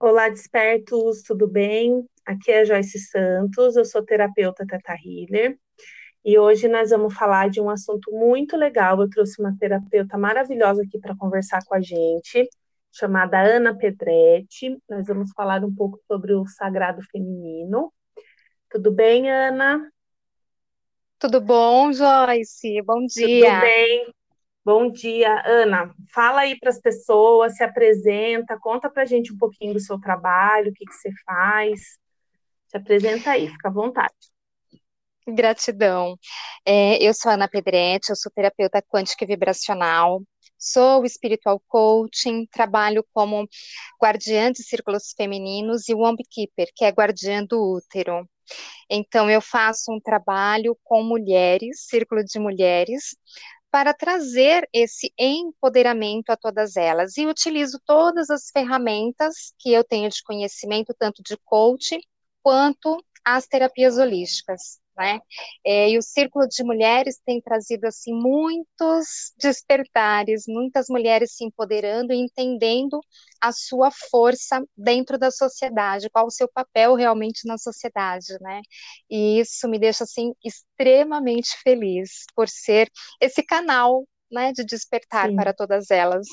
Olá, despertos, tudo bem? Aqui é a Joyce Santos, eu sou terapeuta Teta Healer e hoje nós vamos falar de um assunto muito legal. Eu trouxe uma terapeuta maravilhosa aqui para conversar com a gente, chamada Ana Pedretti. Nós vamos falar um pouco sobre o sagrado feminino. Tudo bem, Ana? Tudo bom, Joyce? Bom dia. Tudo bem. Bom dia, Ana. Fala aí para as pessoas, se apresenta, conta para a gente um pouquinho do seu trabalho, o que, que você faz. Se apresenta aí, fica à vontade. Gratidão. É, eu sou Ana Pedretti, eu sou terapeuta quântica e vibracional, sou espiritual coaching, trabalho como guardiã de círculos femininos e Womb Keeper, que é guardiã do útero. Então, eu faço um trabalho com mulheres, círculo de mulheres, para trazer esse empoderamento a todas elas. E utilizo todas as ferramentas que eu tenho de conhecimento, tanto de coach quanto as terapias holísticas né? É, e o Círculo de Mulheres tem trazido assim muitos despertares, muitas mulheres se empoderando e entendendo a sua força dentro da sociedade, qual o seu papel realmente na sociedade, né? E isso me deixa assim extremamente feliz por ser esse canal, né, de despertar Sim. para todas elas.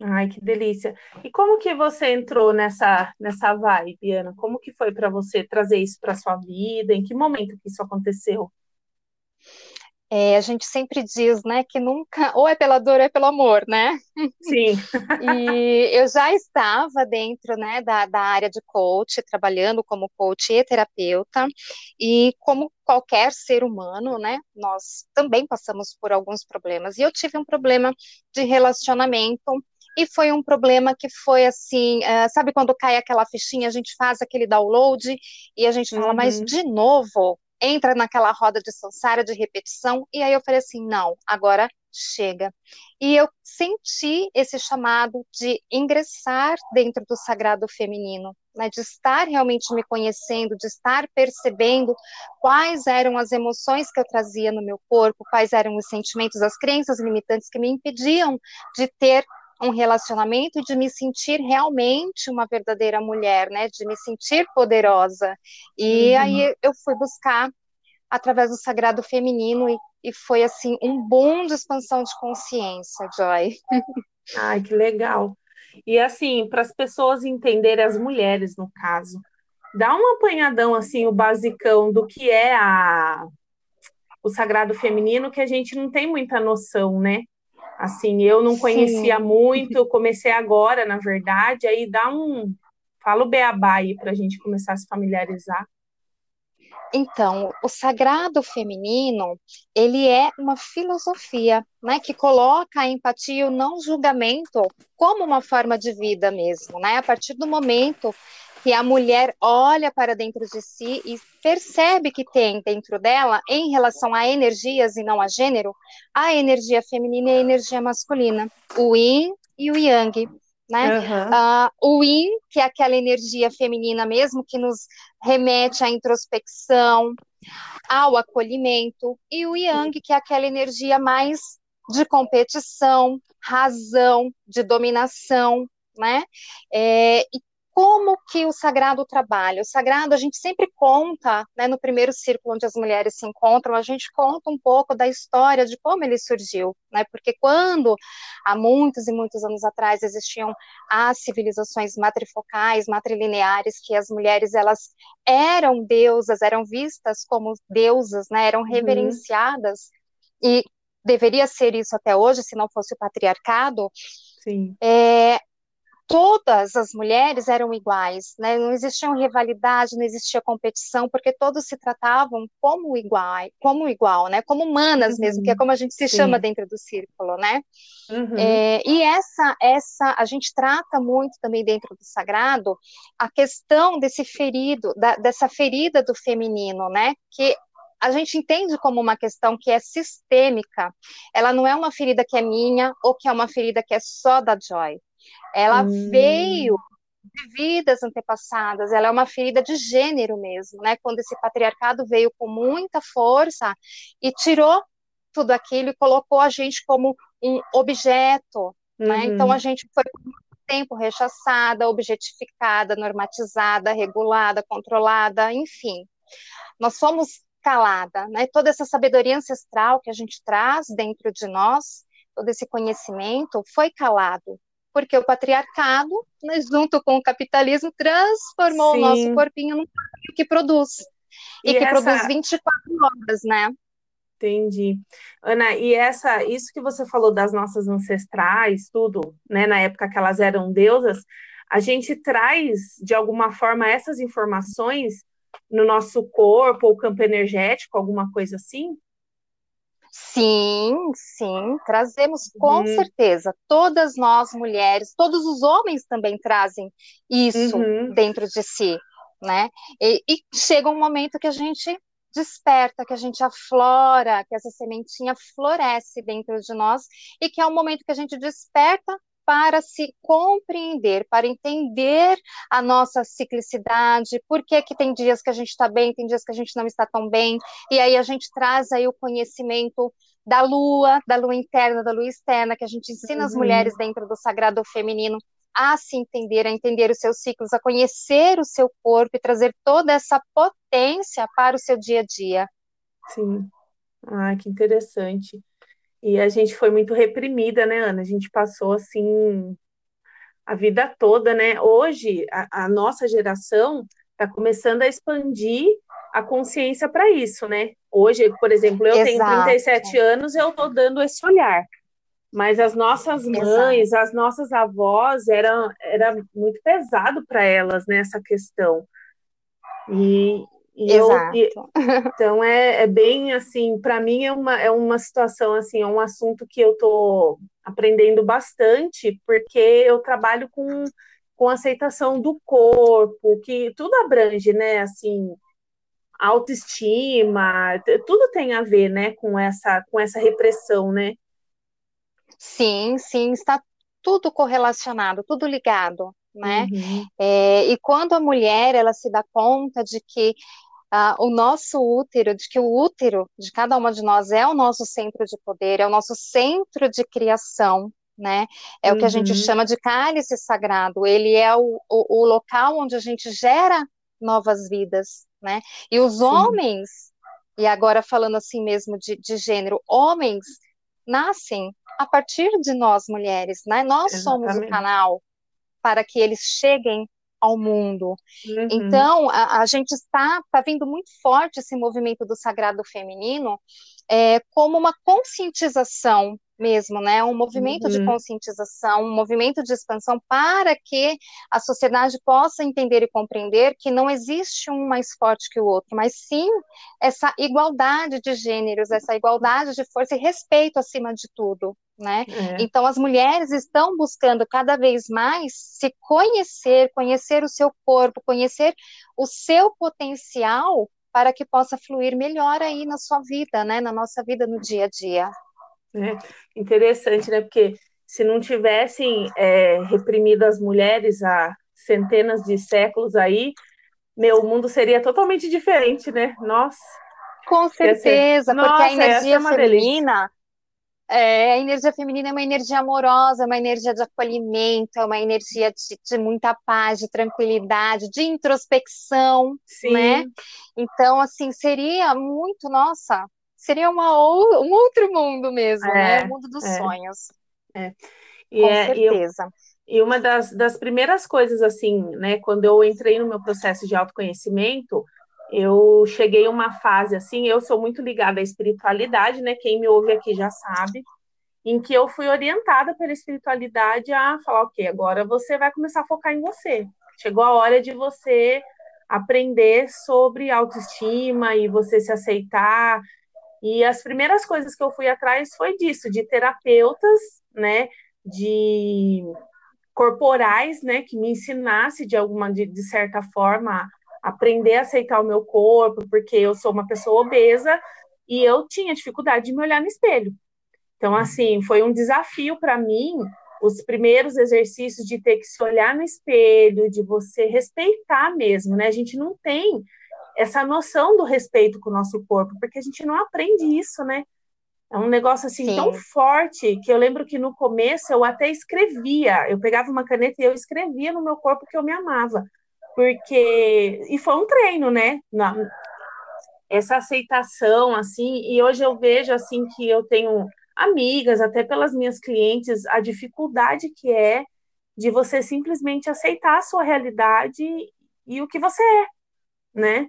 Ai, que delícia. E como que você entrou nessa nessa vibe, Ana? Como que foi para você trazer isso para sua vida? Em que momento que isso aconteceu? É, a gente sempre diz, né, que nunca, ou é pela dor ou é pelo amor, né? Sim. e eu já estava dentro, né, da, da área de coach, trabalhando como coach e terapeuta, e como qualquer ser humano, né, nós também passamos por alguns problemas. E eu tive um problema de relacionamento e foi um problema que foi assim, uh, sabe quando cai aquela fichinha, a gente faz aquele download e a gente fala, uhum. mas de novo, entra naquela roda de samsara de repetição, e aí eu falei assim, não, agora chega. E eu senti esse chamado de ingressar dentro do sagrado feminino, né, de estar realmente me conhecendo, de estar percebendo quais eram as emoções que eu trazia no meu corpo, quais eram os sentimentos, as crenças limitantes que me impediam de ter um relacionamento e de me sentir realmente uma verdadeira mulher, né? De me sentir poderosa. E uhum. aí eu fui buscar através do sagrado feminino e, e foi assim um boom de expansão de consciência, Joy. Ai, que legal. E assim, para as pessoas entenderem, as mulheres no caso, dá um apanhadão assim, o basicão do que é a o sagrado feminino, que a gente não tem muita noção, né? Assim, eu não conhecia Sim. muito, comecei agora, na verdade, aí dá um. Fala o beabá aí para a gente começar a se familiarizar. Então, o sagrado feminino, ele é uma filosofia, né, que coloca a empatia e o não julgamento como uma forma de vida mesmo, né? A partir do momento que a mulher olha para dentro de si e percebe que tem dentro dela, em relação a energias e não a gênero, a energia feminina e a energia masculina, o yin e o yang. Né? Uhum. Uh, o yin, que é aquela energia feminina mesmo, que nos remete à introspecção, ao acolhimento, e o yang, que é aquela energia mais de competição, razão, de dominação, né? É, e como que o sagrado trabalha? O sagrado, a gente sempre conta, né, no primeiro círculo onde as mulheres se encontram, a gente conta um pouco da história de como ele surgiu, né? Porque quando, há muitos e muitos anos atrás, existiam as civilizações matrifocais, matrilineares, que as mulheres, elas eram deusas, eram vistas como deusas, né? Eram uhum. reverenciadas, uhum. e deveria ser isso até hoje, se não fosse o patriarcado, Sim. É, todas as mulheres eram iguais, né? não existia rivalidade, não existia competição, porque todos se tratavam como igual, como igual, né? Como humanas uhum. mesmo, que é como a gente se Sim. chama dentro do círculo, né? Uhum. É, e essa, essa, a gente trata muito também dentro do sagrado a questão desse ferido, da, dessa ferida do feminino, né? Que a gente entende como uma questão que é sistêmica. Ela não é uma ferida que é minha ou que é uma ferida que é só da Joy. Ela hum. veio de vidas antepassadas, ela é uma ferida de gênero mesmo, né? Quando esse patriarcado veio com muita força e tirou tudo aquilo e colocou a gente como um objeto, né? Uhum. Então a gente foi tempo rechaçada, objetificada, normatizada, regulada, controlada, enfim. Nós somos calada, né? Toda essa sabedoria ancestral que a gente traz dentro de nós, todo esse conhecimento foi calado, porque o patriarcado, né, junto com o capitalismo, transformou Sim. o nosso corpinho num corpinho que produz. E, e que essa... produz 24 horas, né? Entendi. Ana, e essa, isso que você falou das nossas ancestrais, tudo, né, na época que elas eram deusas, a gente traz, de alguma forma, essas informações no nosso corpo, ou campo energético, alguma coisa assim? Sim, sim, trazemos com uhum. certeza. Todas nós mulheres, todos os homens também trazem isso uhum. dentro de si, né? E, e chega um momento que a gente desperta, que a gente aflora, que essa sementinha floresce dentro de nós e que é o momento que a gente desperta para se compreender, para entender a nossa ciclicidade, por que, que tem dias que a gente está bem, tem dias que a gente não está tão bem, e aí a gente traz aí o conhecimento da lua, da lua interna, da lua externa, que a gente ensina uhum. as mulheres dentro do sagrado feminino a se entender, a entender os seus ciclos, a conhecer o seu corpo e trazer toda essa potência para o seu dia a dia. Sim. Ah, que interessante. E a gente foi muito reprimida, né, Ana? A gente passou assim a vida toda, né? Hoje, a, a nossa geração está começando a expandir a consciência para isso, né? Hoje, por exemplo, eu Exato. tenho 37 anos e eu estou dando esse olhar. Mas as nossas mães, Exato. as nossas avós, era, era muito pesado para elas nessa né, questão. E, e eu, e, então é, é, bem assim, para mim é uma, é uma situação assim, é um assunto que eu estou aprendendo bastante, porque eu trabalho com, com aceitação do corpo, que tudo abrange, né? Assim, autoestima, tudo tem a ver, né, com essa, com essa repressão, né? Sim, sim, está tudo correlacionado, tudo ligado, né? Uhum. É, e quando a mulher ela se dá conta de que uh, o nosso útero, de que o útero de cada uma de nós é o nosso centro de poder, é o nosso centro de criação, né? É uhum. o que a gente uhum. chama de cálice sagrado. Ele é o, o, o, local onde a gente gera novas vidas, né? E os Sim. homens, e agora falando assim mesmo de, de gênero, homens nascem a partir de nós mulheres, né? Nós Exatamente. somos o canal para que eles cheguem ao mundo. Uhum. Então, a, a, gente está, está vendo muito forte esse movimento do sagrado feminino é, como uma conscientização mesmo, né? Um movimento uhum. de conscientização, um movimento de expansão para que a sociedade possa entender e compreender que não existe um mais forte que o outro, mas sim essa igualdade de gêneros, essa igualdade de força e respeito acima de tudo. Né? É. Então, as mulheres estão buscando cada vez mais se conhecer, conhecer o seu corpo, conhecer o seu potencial para que possa fluir melhor aí na sua vida, né? Na nossa vida no dia a dia. É interessante, né? Porque se não tivessem é, reprimido as mulheres há centenas de séculos aí, meu mundo seria totalmente diferente, né? Nossa. Com certeza, porque Nossa, a energia é feminina, é, a energia feminina é uma energia amorosa, é uma energia de acolhimento, é uma energia de, de muita paz, de tranquilidade, de introspecção, Sim. né? Então, assim, seria muito, nossa, seria uma, um outro mundo mesmo, né? é, né? O mundo dos é, sonhos. É. E Com é, certeza. E, e uma das, das primeiras coisas, assim, né, quando eu entrei no meu processo de autoconhecimento, eu cheguei a uma fase assim, eu sou muito ligada à espiritualidade, né? Quem me ouve aqui já sabe, em que eu fui orientada pela espiritualidade a falar, ok, agora você vai começar a focar em você. Chegou a hora de você aprender sobre autoestima e você se aceitar e as primeiras coisas que eu fui atrás foi disso, de terapeutas, né, de corporais, né, que me ensinasse de alguma de, de certa forma a aprender a aceitar o meu corpo, porque eu sou uma pessoa obesa e eu tinha dificuldade de me olhar no espelho. Então, assim, foi um desafio para mim os primeiros exercícios de ter que se olhar no espelho, de você respeitar mesmo, né? A gente não tem essa noção do respeito com o nosso corpo, porque a gente não aprende isso, né? É um negócio assim Sim. tão forte que eu lembro que no começo eu até escrevia, eu pegava uma caneta e eu escrevia no meu corpo que eu me amava. Porque e foi um treino, né? Na, essa aceitação assim, e hoje eu vejo assim que eu tenho amigas, até pelas minhas clientes, a dificuldade que é de você simplesmente aceitar a sua realidade e o que você é, né?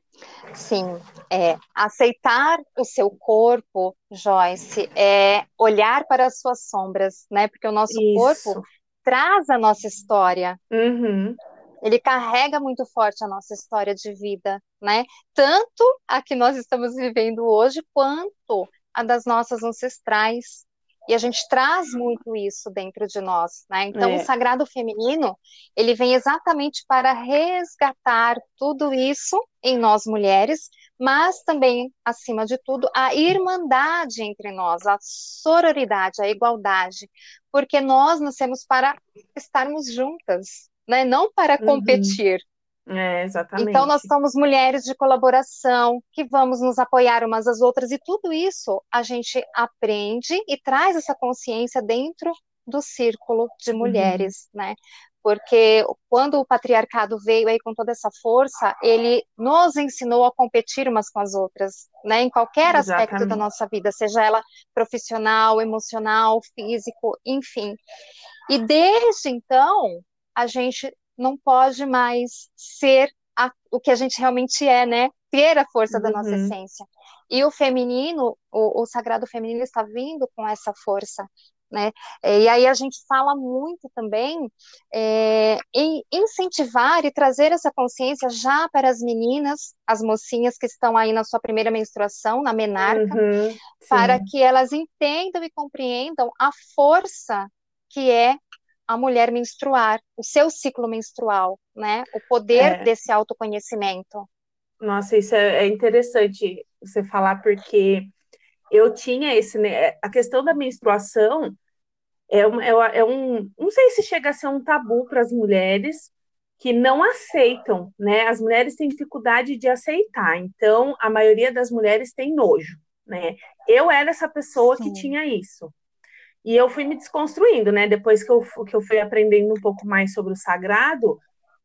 Sim, é aceitar o seu corpo, Joyce, é olhar para as suas sombras, né? Porque o nosso Isso. corpo traz a nossa história. Uhum. Ele carrega muito forte a nossa história de vida, né? Tanto a que nós estamos vivendo hoje, quanto a das nossas ancestrais. E a gente traz muito isso dentro de nós, né? Então, é. o sagrado feminino, ele vem exatamente para resgatar tudo isso em nós mulheres, mas também, acima de tudo, a irmandade entre nós, a sororidade, a igualdade, porque nós nascemos para estarmos juntas, né? Não para uhum. competir, é, exatamente. Então, nós somos mulheres de colaboração, que vamos nos apoiar umas às outras, e tudo isso a gente aprende e traz essa consciência dentro do círculo de uhum. mulheres, uhum. né? Porque quando o patriarcado veio aí com toda essa força, ele nos ensinou a competir umas com as outras, né? Em qualquer Exatamente. aspecto da nossa vida, seja ela profissional, emocional, físico, enfim. E desde então, a gente não pode mais ser a, o que a gente realmente é, né? Ter a força uhum. da nossa uhum. essência. E o feminino, o, o sagrado feminino está vindo com essa força, né? E aí a gente fala muito também é, em incentivar e trazer essa consciência já para as meninas, as mocinhas que estão aí na sua primeira menstruação, na menarca, uhum, para que elas entendam e compreendam a força que é a mulher menstruar, o seu ciclo menstrual, né? O poder é. desse autoconhecimento. Nossa, isso é, é interessante você falar, porque eu tinha esse. Né, a questão da menstruação é um, é, é um. Não sei se chega a ser um tabu para as mulheres que não aceitam, né? As mulheres têm dificuldade de aceitar, então a maioria das mulheres tem nojo, né? Eu era essa pessoa Sim. que tinha isso. E eu fui me desconstruindo, né? Depois que eu, que eu fui aprendendo um pouco mais sobre o sagrado,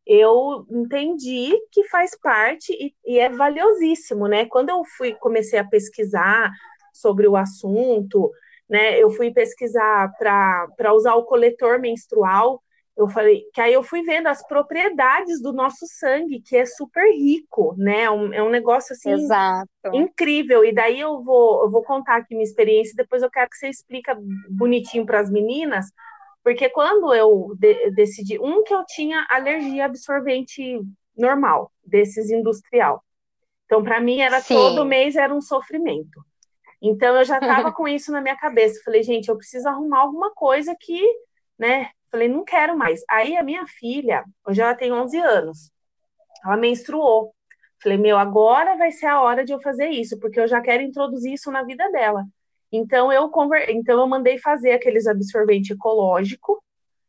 eu entendi que faz parte e, e é valiosíssimo, né? Quando eu fui comecei a pesquisar sobre o assunto, né? Eu fui pesquisar para usar o coletor menstrual eu falei que aí eu fui vendo as propriedades do nosso sangue, que é super rico, né? É um, é um negócio assim Exato. incrível. E daí eu vou, eu vou contar aqui minha experiência, depois eu quero que você explica bonitinho para as meninas, porque quando eu de, decidi, um que eu tinha alergia absorvente normal, desses industrial. Então, para mim, era Sim. todo mês era um sofrimento. Então, eu já estava com isso na minha cabeça. Falei, gente, eu preciso arrumar alguma coisa que, né, Falei, não quero mais. Aí a minha filha, hoje ela tem 11 anos, ela menstruou. Falei, meu, agora vai ser a hora de eu fazer isso, porque eu já quero introduzir isso na vida dela. Então eu conver... então eu mandei fazer aqueles absorvente ecológico,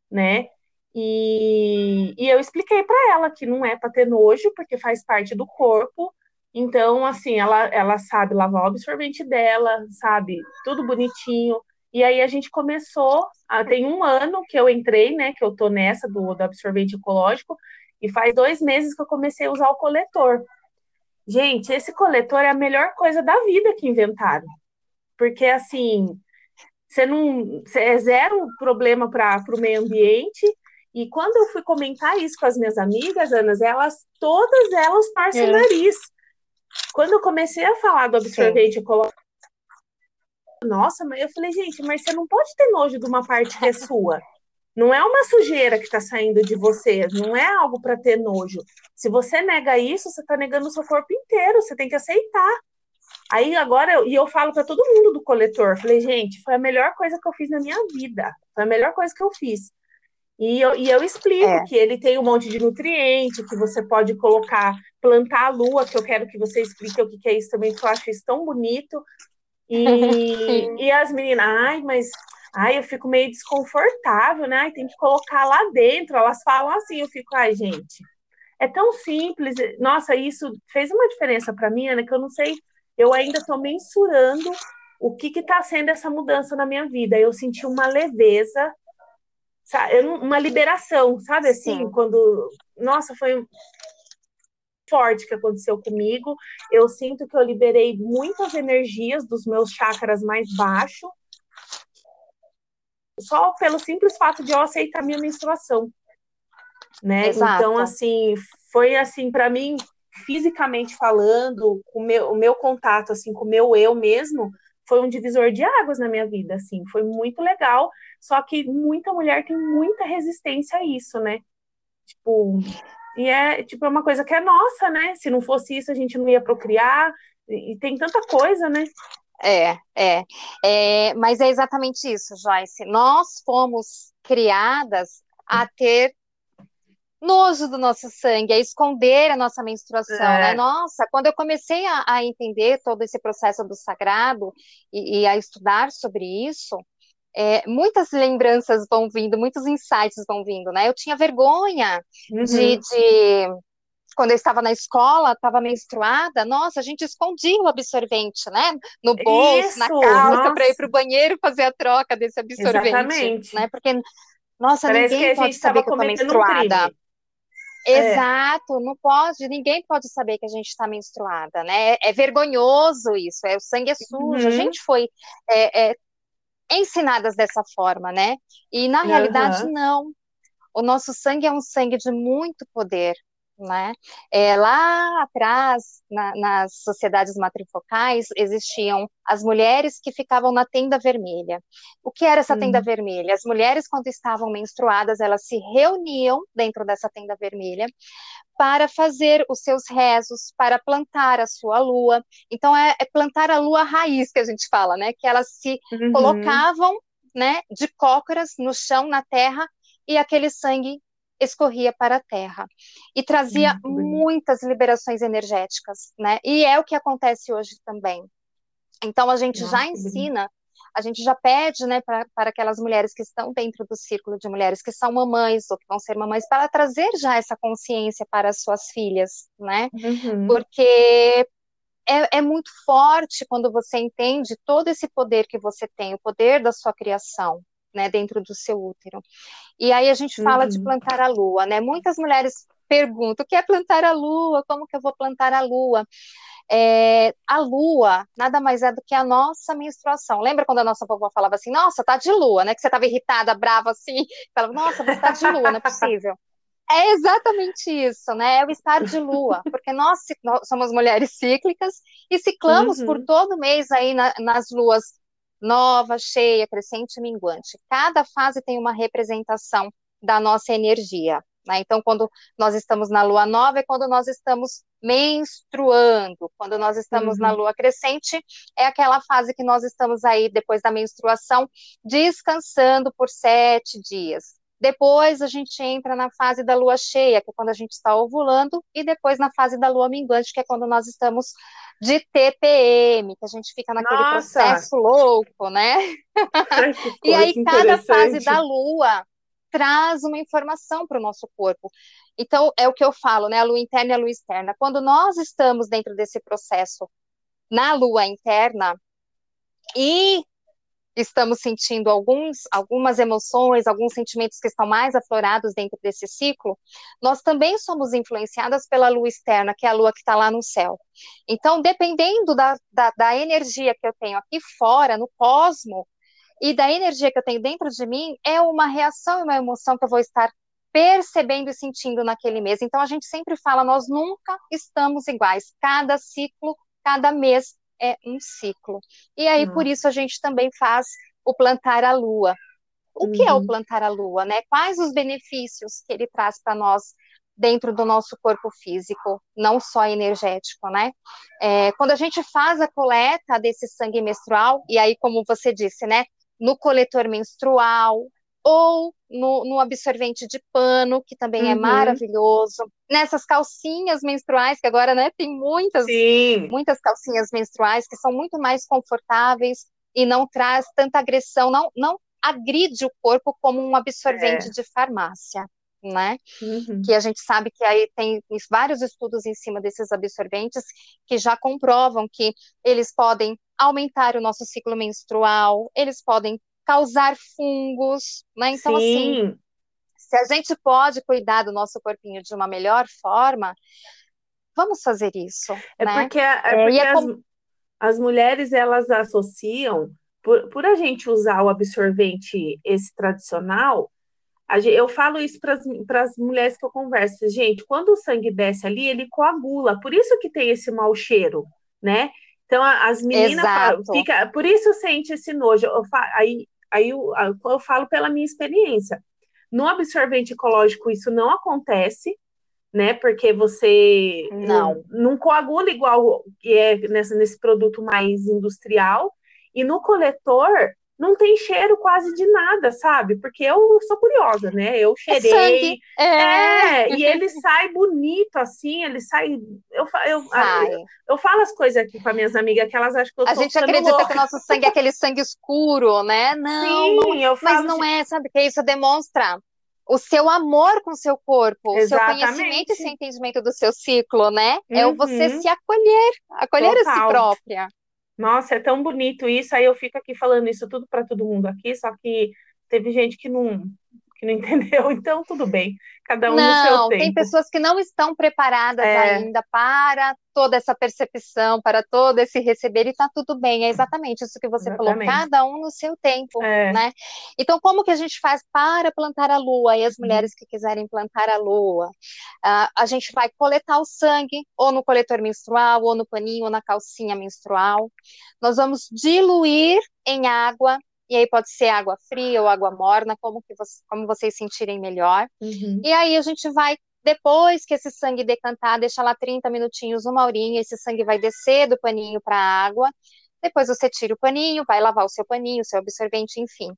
né? E, e eu expliquei para ela que não é para ter nojo, porque faz parte do corpo. Então, assim, ela, ela sabe lavar o absorvente dela, sabe? Tudo bonitinho. E aí a gente começou, ah, tem um ano que eu entrei, né, que eu tô nessa do, do absorvente ecológico, e faz dois meses que eu comecei a usar o coletor. Gente, esse coletor é a melhor coisa da vida que inventaram. Porque, assim, você não. Você é zero problema para o meio ambiente. E quando eu fui comentar isso com as minhas amigas, Ana, elas, todas elas torcem é. o nariz. Quando eu comecei a falar do absorvente Sim. ecológico, nossa, mas eu falei, gente, mas você não pode ter nojo de uma parte que é sua. Não é uma sujeira que está saindo de você, não é algo para ter nojo. Se você nega isso, você está negando o seu corpo inteiro, você tem que aceitar. Aí agora, eu, e eu falo para todo mundo do coletor, falei, gente, foi a melhor coisa que eu fiz na minha vida, foi a melhor coisa que eu fiz. E eu, e eu explico é. que ele tem um monte de nutriente, que você pode colocar, plantar a lua, que eu quero que você explique o que, que é isso também, porque eu acho isso tão bonito. E, e as meninas, ai, mas ai, eu fico meio desconfortável, né? Ai, tem que colocar lá dentro. Elas falam assim, eu fico, ai, gente, é tão simples. Nossa, isso fez uma diferença para mim, Ana, que eu não sei, eu ainda estou mensurando o que está sendo essa mudança na minha vida. Eu senti uma leveza, sabe? uma liberação, sabe assim? Sim. Quando. Nossa, foi forte que aconteceu comigo. Eu sinto que eu liberei muitas energias dos meus chakras mais baixos, só pelo simples fato de eu aceitar minha menstruação. Né? Exato. Então, assim, foi assim, para mim, fisicamente falando, o meu, o meu contato assim com o meu eu mesmo foi um divisor de águas na minha vida, assim, foi muito legal, só que muita mulher tem muita resistência a isso, né? Tipo, e é tipo é uma coisa que é nossa, né? Se não fosse isso, a gente não ia procriar, e, e tem tanta coisa, né? É, é, é, mas é exatamente isso, Joyce. Nós fomos criadas a ter nojo do nosso sangue, a esconder a nossa menstruação, né? é. né? Nossa, quando eu comecei a, a, entender todo esse processo do sagrado e, e a estudar sobre isso, é, muitas lembranças vão vindo, muitos insights vão vindo, né? Eu tinha vergonha uhum. de, de, quando eu estava na escola, estava menstruada, nossa, a gente escondia o absorvente, né? No bolso, Isso, na calça, para ir para o banheiro fazer a troca desse absorvente, Exatamente. né? Porque, nossa, Parece ninguém pode saber que eu estou menstruada. Um é. Exato, não pode, ninguém pode saber que a gente está menstruada, né? É vergonhoso isso, é o sangue é sujo. Uhum. A gente foi é, é, ensinadas dessa forma, né? E na realidade, uhum. não. O nosso sangue é um sangue de muito poder, né? É, lá atrás, na, nas sociedades matrifocais, existiam as mulheres que ficavam na tenda vermelha. O que era essa hum. tenda vermelha? As mulheres, quando estavam menstruadas, elas se reuniam dentro dessa tenda vermelha para fazer os seus rezos, para plantar a sua lua. Então, é, é plantar a lua raiz que a gente fala, né? Que elas se uhum. colocavam né, de cócoras no chão, na terra, e aquele sangue escorria para a Terra e trazia hum, muitas liberações energéticas, né? E é o que acontece hoje também. Então a gente Nossa, já ensina, a gente já pede, né, para aquelas mulheres que estão dentro do círculo de mulheres que são mamães ou que vão ser mamães, para trazer já essa consciência para as suas filhas, né? Uhum. Porque é, é, muito forte quando você entende todo esse poder que você tem, o poder da sua criação, né, dentro do seu útero. E aí a gente fala uhum. de plantar a lua, né? Muitas mulheres perguntam: o que é plantar a lua? Como que eu vou plantar a lua? É, a lua nada mais é do que a nossa menstruação. Lembra quando a nossa vovó falava assim: Nossa, tá de lua, né? Que você estava irritada, brava assim. Falava: Nossa, você tá de lua, não é possível. É exatamente isso, né? É o estar de lua, porque nós, nós somos mulheres cíclicas e ciclamos uhum. por todo mês aí na, nas luas nova, cheia, crescente e minguante. Cada fase tem uma representação da nossa energia. Né? Então, quando nós estamos na lua nova, é quando nós estamos menstruando. Quando nós estamos uhum. na lua crescente, é aquela fase que nós estamos aí, depois da menstruação, descansando por sete dias. Depois a gente entra na fase da lua cheia, que é quando a gente está ovulando, e depois na fase da lua minguante, que é quando nós estamos de TPM, que a gente fica naquele Nossa. processo louco, né? Ai, e aí cada fase da lua traz uma informação para o nosso corpo. Então, é o que eu falo, né? A lua interna e a lua externa. Quando nós estamos dentro desse processo na lua interna e estamos sentindo alguns, algumas emoções, alguns sentimentos que estão mais aflorados dentro desse ciclo, nós também somos influenciadas pela lua externa, que é a lua que está lá no céu. Então, dependendo da, da, da energia que eu tenho aqui fora, no cosmo, e da energia que eu tenho dentro de mim, é uma reação e uma emoção que eu vou estar percebendo e sentindo naquele mês. Então, a gente sempre fala, nós nunca estamos iguais. Cada ciclo, cada mês é um ciclo. E aí, por isso, a gente também faz o plantar a lua. O uhum. que é o uhum. plantar a lua, né? Quais os benefícios que ele traz para nós dentro do nosso corpo físico, não só energético, né? É, quando a gente faz a coleta desse sangue menstrual, e aí, como você disse, né? No coletor menstrual, ou no, no, absorvente de pano, que também é uhum. é maravilhoso, nessas calcinhas menstruais, que agora né, tem muitas, Sim. muitas calcinhas menstruais que são muito mais confortáveis e não traz tanta agressão, não, não agride o corpo como um absorvente é. de farmácia. né? Uhum. Que a gente sabe que aí tem vários estudos em cima desses absorventes que já comprovam que eles podem aumentar o nosso ciclo menstrual, eles podem causar fungos, né? Então, assim, Sim, assim, se a gente pode cuidar do nosso corpinho de uma melhor forma, vamos fazer isso, é né? porque, é porque é as, como- as mulheres elas associam, por, por a gente usar o absorvente esse tradicional, eu falo isso para as mulheres que eu converso, gente, quando o sangue desce ali, ele coagula, por isso que tem esse mau cheiro, né? Então as meninas fa- Exato. fica, por isso sente esse nojo. Aí aí eu, eu falo pela minha experiência. No absorvente ecológico isso não acontece, né? Porque você não, Não. coagula igual que é nessa, nesse produto mais industrial. E no coletor não tem cheiro quase de nada, sabe? Porque eu sou curiosa, né? Eu É cheirei. sangue. É, É, e ele sai bonito assim, ele sai. Eu, eu, sai. eu falo as coisas aqui com as minhas amigas que elas acham que eu A gente acredita que louca. o nosso sangue é aquele sangue escuro, né? Não, não é. Sim, eu Mas falo. não é, sabe? Que isso demonstra o seu amor com o seu corpo, o seu conhecimento e Exatamente. seu entendimento do seu ciclo, né? É o você Uhum, se acolher, acolher a si total. própria. Nossa, é tão bonito isso. Aí eu fico aqui falando isso tudo para todo mundo aqui, só que teve gente que não, que não entendeu, então tudo bem, cada um no seu Não, tem tempo. pessoas que não estão preparadas É, ainda para toda essa percepção, para todo esse receber, e tá tudo bem. É exatamente isso que você falou, exatamente. cada um no seu tempo, É, né? Então, como que a gente faz para plantar a lua? E as uhum, mulheres que quiserem plantar a lua, ah, a gente vai coletar o sangue, ou no coletor menstrual, ou no paninho, ou na calcinha menstrual. Nós vamos diluir em água. E aí pode ser água fria ou água morna, como que você- como vocês sentirem melhor. uhum, E aí a gente vai, depois que esse sangue decantar, deixa lá 30 minutinhos, uma horinha, esse sangue vai descer do paninho para a água. Depois você tira o paninho, vai lavar o seu paninho, o seu absorvente, enfim.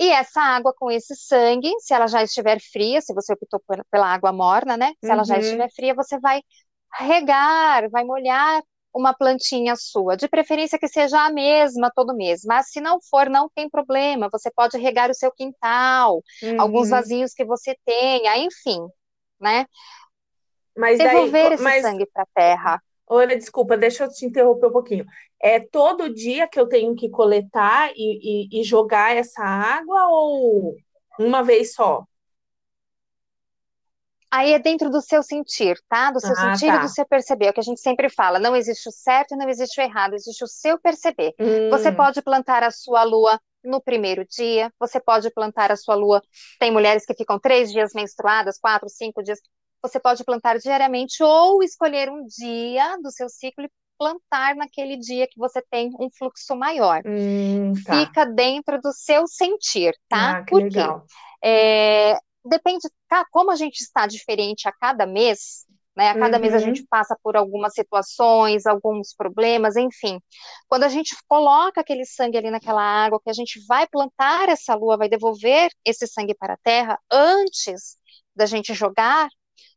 E essa água com esse sangue, se ela já estiver fria, se você optou por- pela água morna, né? Se ela já uhum, estiver fria, você vai regar, vai molhar uma plantinha sua, de preferência que seja a mesma todo mês, mas se não for, não tem problema, você pode regar o seu quintal, alguns uhum. vasinhos que você tenha, enfim, né? Mas daí, Devolver co- esse mas sangue para a terra. olha, desculpa, deixa eu te interromper um pouquinho. É todo dia que eu tenho que coletar e, e, e jogar essa água ou uma vez só? Aí é dentro do seu sentir, tá? Do seu Ah, sentir e do tá. seu perceber. É o que a gente sempre fala. Não existe o certo e não existe o errado, existe o seu perceber. Você Hum, pode plantar a sua lua no primeiro dia, você pode plantar a sua lua. Tem mulheres que ficam três dias menstruadas, quatro, cinco dias. Você pode plantar diariamente ou escolher um dia do seu ciclo e plantar naquele dia que você tem um fluxo maior. hum, tá. Fica dentro do seu sentir, tá? Ah, que Por quê? É, depende, tá, como a gente está diferente a cada mês, né? A cada mês a gente Uhum, passa por algumas situações, alguns problemas, enfim. Quando a gente coloca aquele sangue ali naquela água, que a gente vai plantar essa lua, vai devolver esse sangue para a terra antes da gente jogar,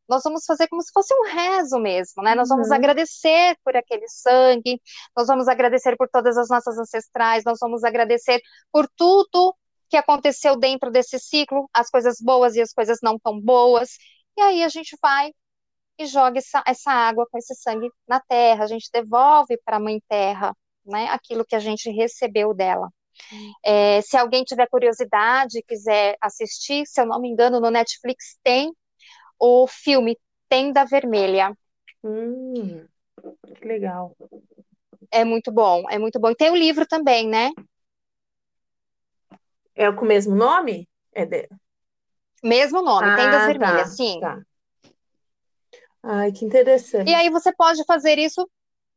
nós vamos fazer como se fosse um rezo mesmo, né? Nós vamos uhum, agradecer por aquele sangue, nós vamos agradecer por todas as nossas ancestrais, nós vamos agradecer por tudo que aconteceu dentro desse ciclo, as coisas boas e as coisas não tão boas. E aí a gente vai e joga essa, essa água com esse sangue na terra, a gente devolve para a Mãe Terra, né? Aquilo que a gente recebeu dela. É, se alguém tiver curiosidade, quiser assistir, se eu não me engano, no Netflix tem o filme Tenda Vermelha. hum, que legal. É muito bom, é muito bom. E tem o livro também, né? É com o mesmo nome? É de... Mesmo nome, Tendas Ah, Vermelhas, tá, sim. tá. Ai, que E interessante. aí você pode fazer isso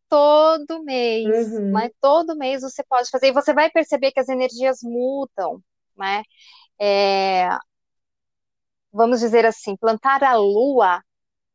todo mês, Uhum, né? Todo mês você pode fazer. E você vai perceber que as energias mudam, né? É, vamos dizer assim, plantar a lua,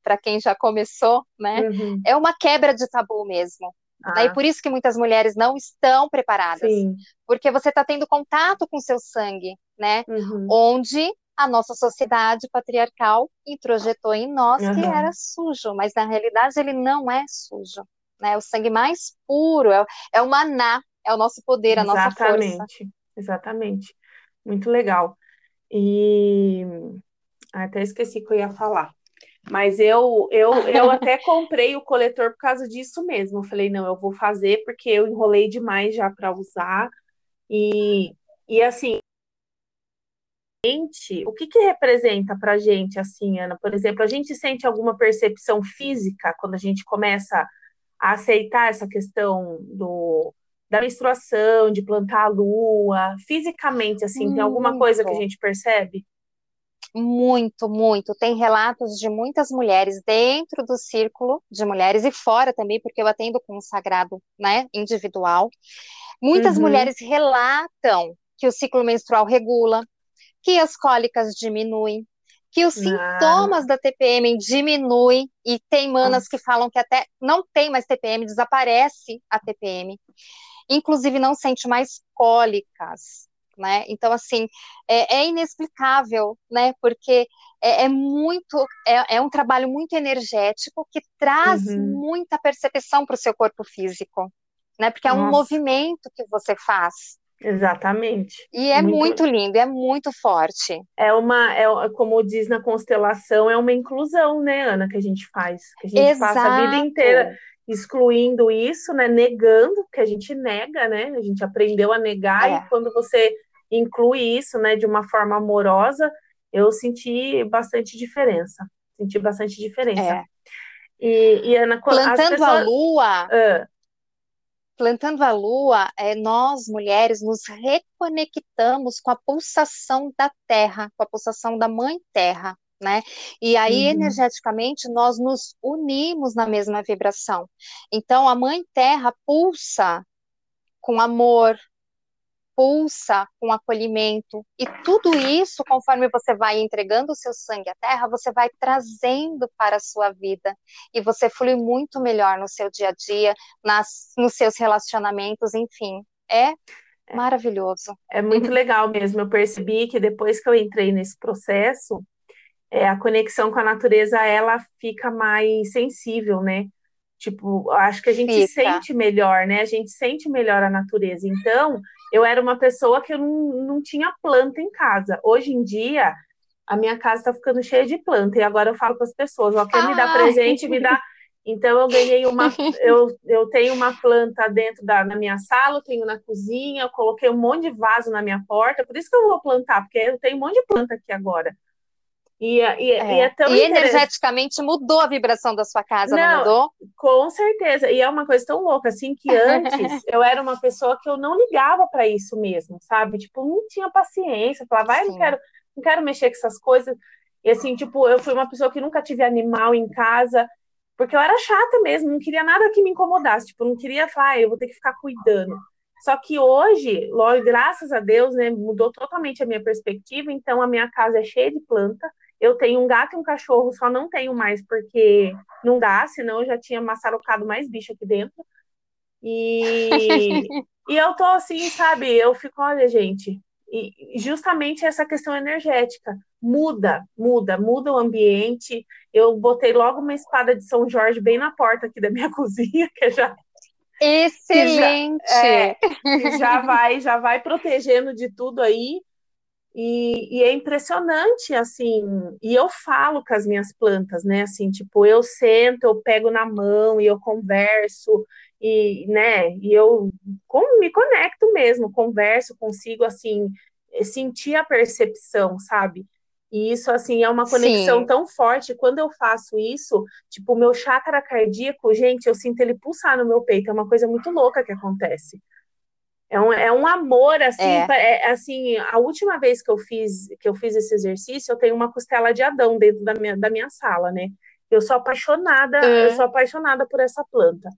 para quem já começou, né? uhum. É uma quebra de tabu mesmo. Ah, por isso que muitas mulheres não estão preparadas, sim. porque você está tendo contato com seu sangue, né? Uhum, Onde a nossa sociedade patriarcal introjetou em nós que aham. era sujo, mas na realidade ele não é sujo, né? É o sangue mais puro, é, é o maná, é o nosso poder, a nossa força. Exatamente, exatamente. Muito legal. E Até esqueci que eu ia falar. Mas eu, eu, eu até comprei o coletor por causa disso mesmo. Eu falei, não, eu vou fazer porque eu enrolei demais já para usar. E, e assim, o que que representa para a gente, assim, Ana? Por exemplo, a gente sente alguma percepção física quando a gente começa a aceitar essa questão do, da menstruação, de plantar a lua, fisicamente, assim, tem alguma coisa que a gente percebe? Muito, muito. Tem relatos de muitas mulheres dentro do círculo de mulheres e fora também, porque eu atendo com um sagrado, né, individual. Muitas uhum. mulheres relatam que o ciclo menstrual regula, que as cólicas diminuem, que os ah. sintomas da TPM diminuem e tem manas que falam que até não tem mais TPM, desaparece a TPM. Inclusive não sente mais cólicas, né? Então, assim, é, é inexplicável, né? Porque é, é muito, é, é, um trabalho muito energético que traz uhum. muita percepção para o seu corpo físico, né? Porque é um movimento que você faz. Exatamente. E é muito... muito, lindo, é muito forte. É uma, é, como diz na constelação, é uma inclusão, né, Ana, que a gente faz. Que a gente Exato. passa a vida inteira excluindo isso, né, negando, que a gente nega, né, a gente aprendeu a negar, é. e quando você inclui isso, né, de uma forma amorosa, eu senti bastante diferença, senti bastante diferença. É. E, e Ana, plantando pessoas... a lua, plantando a lua, é, nós mulheres nos reconectamos com a pulsação da Terra, com a pulsação da Mãe Terra né? E aí, uhum. energeticamente, nós nos unimos na mesma vibração. Então, a Mãe Terra pulsa com amor, pulsa com acolhimento, e tudo isso, conforme você vai entregando o seu sangue à Terra, você vai trazendo para a sua vida, e você flui muito melhor no seu dia a dia, nas, nos seus relacionamentos, enfim. É, é maravilhoso. É muito legal mesmo. Eu percebi que depois que eu entrei nesse processo, é, a conexão com a natureza ela fica mais sensível, né? Tipo, acho que a gente fica. sente melhor, né? A gente sente melhor a natureza. Então, eu era uma pessoa que eu não, não tinha planta em casa. Hoje em dia, a minha casa está ficando cheia de planta. E agora eu falo para as pessoas: ó, quer me dar presente, me dá. Então eu ganhei uma, eu, eu tenho uma planta dentro da na minha sala, eu tenho na cozinha, eu coloquei um monte de vaso na minha porta, por isso que eu vou plantar, porque eu tenho um monte de planta aqui agora. E, e, é. e, é tão e energeticamente mudou a vibração da sua casa, não, não, mudou? Com certeza. E é uma coisa tão louca, assim, que antes eu era uma pessoa que eu não ligava para isso mesmo, sabe? Tipo, não tinha paciência. Falava, vai, não quero, não quero mexer com essas coisas. E assim, tipo, eu fui uma pessoa que nunca tive animal em casa, porque eu era chata mesmo, não queria nada que me incomodasse. Tipo, não queria falar, ah, eu vou ter que ficar cuidando. Só que hoje, logo, graças a Deus, né, mudou totalmente a minha perspectiva. Então, a minha casa é cheia de planta. Eu tenho um gato e um cachorro, só não tenho mais porque não dá, senão eu já tinha maçarocado mais bicho aqui dentro. E, e eu tô assim, sabe? Eu fico, olha, gente, e justamente essa questão energética muda, muda, muda o ambiente. Eu botei logo uma espada de São Jorge bem na porta aqui da minha cozinha, que já excelente, já, é, já vai, já vai protegendo de tudo aí. E, e, é impressionante, assim, e eu falo com as minhas plantas, né, assim, tipo, eu sento, eu pego na mão e eu converso, e, né, e eu me conecto mesmo, converso, consigo, assim, sentir a percepção, sabe? E isso, assim, é uma conexão Sim. tão forte. Quando eu faço isso, tipo, o meu chácara cardíaco, gente, eu sinto ele pulsar no meu peito. É uma coisa muito louca que acontece. É um, é um amor, assim, é. É, assim, a última vez que eu fiz que eu fiz esse exercício, eu tenho uma costela de Adão dentro da minha, da minha sala, né? Eu sou apaixonada, eu sou apaixonada por essa planta.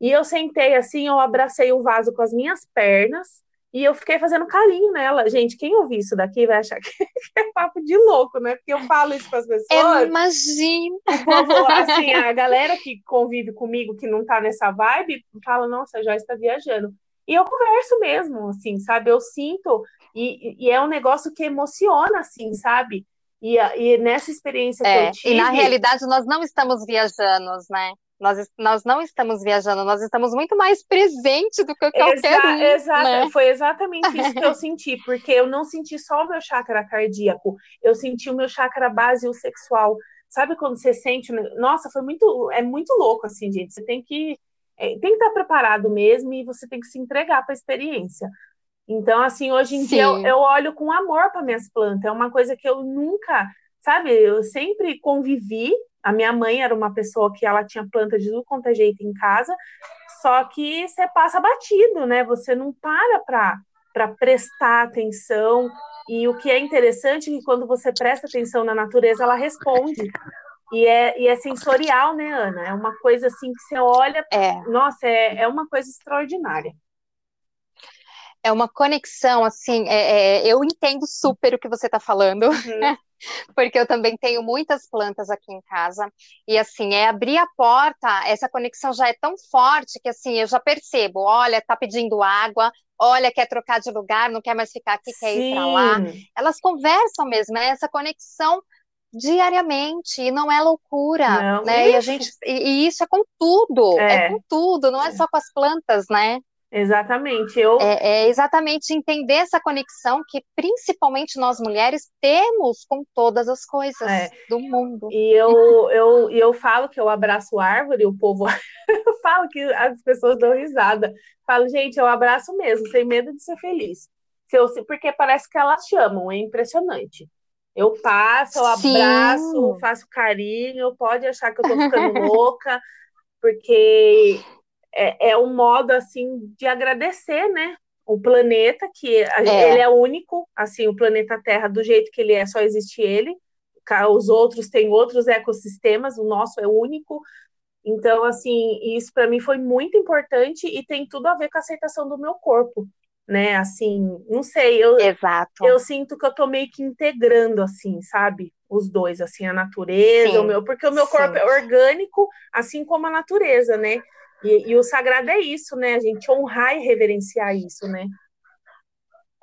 E eu sentei assim, eu abracei o vaso com as minhas pernas e eu fiquei fazendo carinho nela. Gente, quem ouvir isso daqui vai achar que é papo de louco, né? Porque eu falo isso para as pessoas. Imagina! O povo, assim, a galera que convive comigo, que não tá nessa vibe, fala, nossa, a Joyce tá viajando. E eu converso mesmo, assim, sabe? Eu sinto, e, e é um negócio que emociona, assim, sabe? E, e nessa experiência é, que eu tive. E na realidade nós não estamos viajando, né? Nós, nós não estamos viajando, nós estamos muito mais presentes do que qualquer Exa um. Exa né? Foi exatamente isso que eu senti, porque eu não senti só o meu chakra cardíaco, eu senti o meu chakra base e o sexual. Sabe quando você sente. Nossa, foi muito. É muito louco, assim, gente. Você tem que. É, tem que estar preparado mesmo e você tem que se entregar para a experiência. Então, assim, hoje em Sim. dia eu, eu olho com amor para minhas plantas. É uma coisa que eu nunca, sabe, eu sempre convivi a minha mãe era uma pessoa que ela tinha planta de tudo quanto é jeito em casa, só que você passa batido, né? Você não para para prestar atenção. E o que é interessante é que quando você presta atenção na natureza, ela responde. E é, e é sensorial, né, Ana? É uma coisa assim que você olha. É. Nossa, é, é uma coisa extraordinária é uma conexão, assim, é, é, eu entendo super o que você está falando, uhum. porque eu também tenho muitas plantas aqui em casa, e assim, é abrir a porta, essa conexão já é tão forte que assim, eu já percebo, olha, tá pedindo água, olha, quer trocar de lugar, não quer mais ficar aqui, quer Sim. ir para lá. Elas conversam mesmo, é essa conexão diariamente e não é loucura, não, né? E a gente e, e, isso é com tudo, é. é com tudo, não é só com as plantas, né? Exatamente. Eu... É, é, exatamente entender essa conexão que principalmente nós mulheres temos com todas as coisas é. do mundo. E eu, eu, eu falo que eu abraço árvore, o povo eu falo que as pessoas dão risada. Falo, gente, eu abraço mesmo, sem medo de ser feliz. Se eu, porque parece que elas chamam, é impressionante. Eu passo, eu abraço, faço carinho, pode achar que eu tô ficando louca, porque é, é um modo assim de agradecer, né? O planeta, que é. ele é único, assim, o planeta Terra, do jeito que ele é, só existe ele. Os outros têm outros ecossistemas, o nosso é único. Então, assim, isso para mim foi muito importante e tem tudo a ver com a aceitação do meu corpo, né? Assim, não sei, eu, Exato. eu sinto que eu tô meio que integrando, assim, sabe? Os dois, assim, a natureza, sim, o meu, porque o meu corpo sim. é orgânico, assim como a natureza, né? E, e, o sagrado é isso, né? A gente honrar e reverenciar isso, né?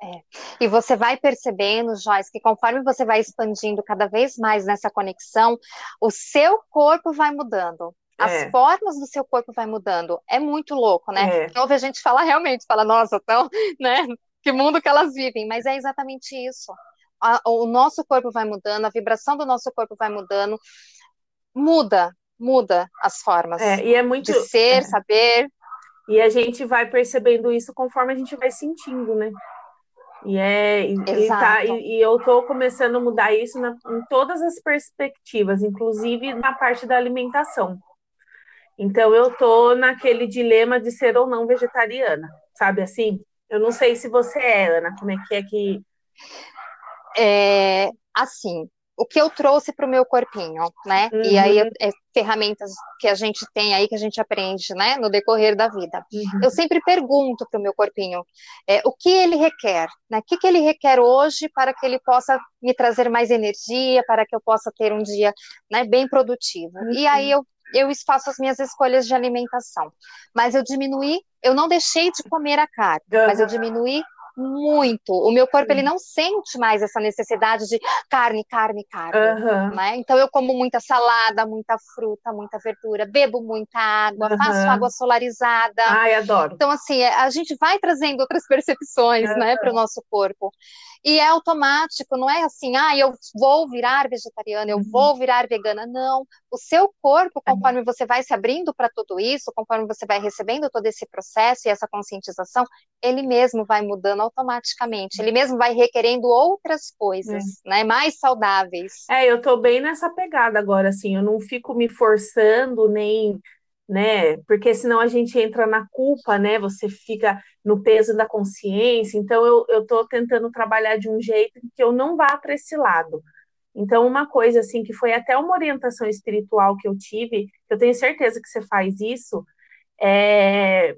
É. E você vai percebendo, Joyce, que conforme você vai expandindo cada vez mais nessa conexão, o seu corpo vai mudando. As é. formas do seu corpo vai mudando. É muito louco, né? É. Ouve a gente falar realmente, fala, nossa, tão, né? Que mundo que elas vivem, mas é exatamente isso. A, o nosso corpo vai mudando, a vibração do nosso corpo vai mudando, muda, muda as formas é, e é muito, de ser, é. saber. E a gente vai percebendo isso conforme a gente vai sentindo, né? E, é, e, e, tá, e, e eu estou começando a mudar isso na, em todas as perspectivas, inclusive na parte da alimentação. Então eu estou naquele dilema de ser ou não vegetariana, sabe assim? Eu não sei se você é, Ana, como é que é que. É, assim, o que eu trouxe para o meu corpinho, né? Uhum. E aí é, ferramentas que a gente tem aí que a gente aprende, né, no decorrer da vida. Uhum. Eu sempre pergunto para o meu corpinho é, o que ele requer, né? O que, que ele requer hoje para que ele possa me trazer mais energia, para que eu possa ter um dia, né, bem produtivo. Uhum. E aí eu eu faço as minhas escolhas de alimentação. Mas eu diminuí, eu não deixei de comer a carne, mas eu diminuí muito. O meu corpo ele não sente mais essa necessidade de carne, carne, carne. Uhum. Né? Então eu como muita salada, muita fruta, muita verdura, bebo muita água, uhum. faço água solarizada. Ai, adoro. Então assim a gente vai trazendo outras percepções, uhum. né, para o nosso corpo. E é automático, não é assim, ah, eu vou virar vegetariana, eu vou virar vegana. Não. O seu corpo, conforme você vai se abrindo para tudo isso, conforme você vai recebendo todo esse processo e essa conscientização, ele mesmo vai mudando automaticamente. Ele mesmo vai requerendo outras coisas, é. né? Mais saudáveis. É, eu tô bem nessa pegada agora, assim, eu não fico me forçando nem né? Porque senão a gente entra na culpa, né? Você fica no peso da consciência. Então eu, eu tô tentando trabalhar de um jeito que eu não vá para esse lado. Então, uma coisa assim que foi até uma orientação espiritual que eu tive, eu tenho certeza que você faz isso, é